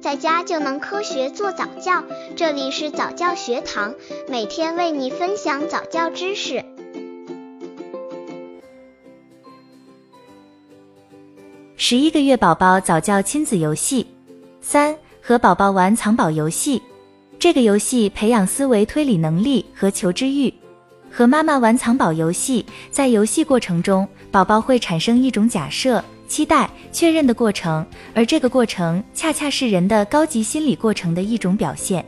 在家就能科学做早教。这里是早教学堂，每天为你分享早教知识。十一个月宝宝早教亲子游戏三，和宝宝玩藏宝游戏。这个游戏培养思维推理能力和求知欲。和妈妈玩藏宝游戏，在游戏过程中，宝宝会产生一种假设。期待确认的过程，而这个过程恰恰是人的高级心理过程的一种表现。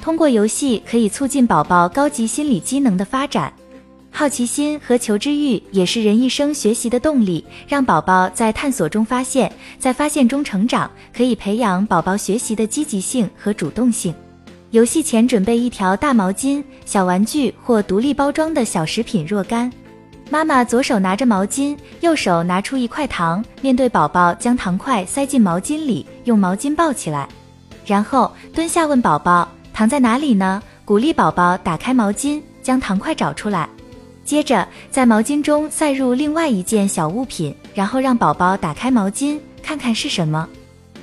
通过游戏可以促进宝宝高级心理机能的发展。好奇心和求知欲也是人一生学习的动力，让宝宝在探索中发现，在发现中成长，可以培养宝宝学习的积极性和主动性。游戏前准备一条大毛巾、小玩具或独立包装的小食品若干。妈妈左手拿着毛巾，右手拿出一块糖，面对宝宝将糖块塞进毛巾里，用毛巾抱起来，然后蹲下问宝宝：“糖在哪里呢？”鼓励宝宝打开毛巾，将糖块找出来。接着在毛巾中塞入另外一件小物品，然后让宝宝打开毛巾，看看是什么。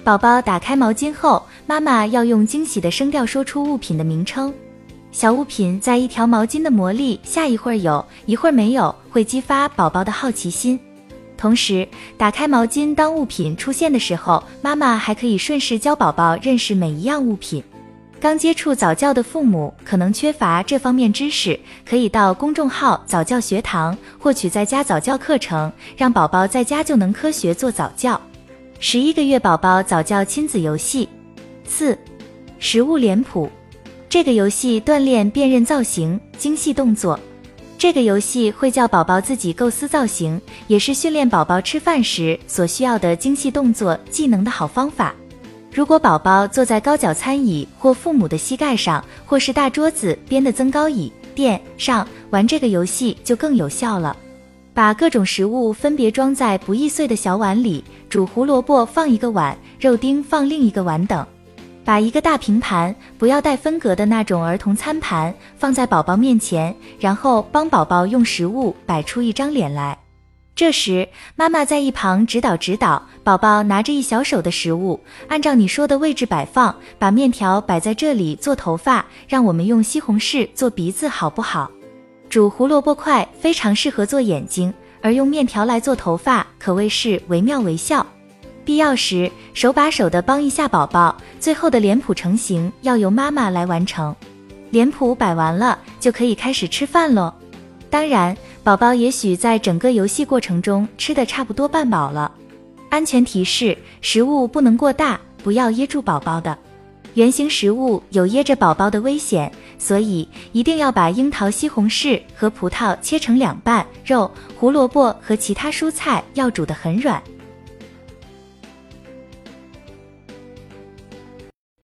宝宝打开毛巾后，妈妈要用惊喜的声调说出物品的名称。小物品在一条毛巾的魔力下，一会儿有一会儿没有，会激发宝宝的好奇心。同时，打开毛巾当物品出现的时候，妈妈还可以顺势教宝宝认识每一样物品。刚接触早教的父母可能缺乏这方面知识，可以到公众号早教学堂获取在家早教课程，让宝宝在家就能科学做早教。十一个月宝宝早教亲子游戏四，食物脸谱。这个游戏锻炼辨认造型、精细动作。这个游戏会叫宝宝自己构思造型，也是训练宝宝吃饭时所需要的精细动作技能的好方法。如果宝宝坐在高脚餐椅或父母的膝盖上，或是大桌子边的增高椅垫上玩这个游戏就更有效了。把各种食物分别装在不易碎的小碗里，煮胡萝卜放一个碗，肉丁放另一个碗等。把一个大平盘，不要带分隔的那种儿童餐盘，放在宝宝面前，然后帮宝宝用食物摆出一张脸来。这时，妈妈在一旁指导指导。宝宝拿着一小手的食物，按照你说的位置摆放，把面条摆在这里做头发，让我们用西红柿做鼻子，好不好？煮胡萝卜块非常适合做眼睛，而用面条来做头发，可谓是惟妙惟肖。必要时，手把手的帮一下宝宝。最后的脸谱成型要由妈妈来完成。脸谱摆完了，就可以开始吃饭喽。当然，宝宝也许在整个游戏过程中吃的差不多半饱了。安全提示：食物不能过大，不要噎住宝宝的。圆形食物有噎着宝宝的危险，所以一定要把樱桃、西红柿和葡萄切成两半。肉、胡萝卜和其他蔬菜要煮得很软。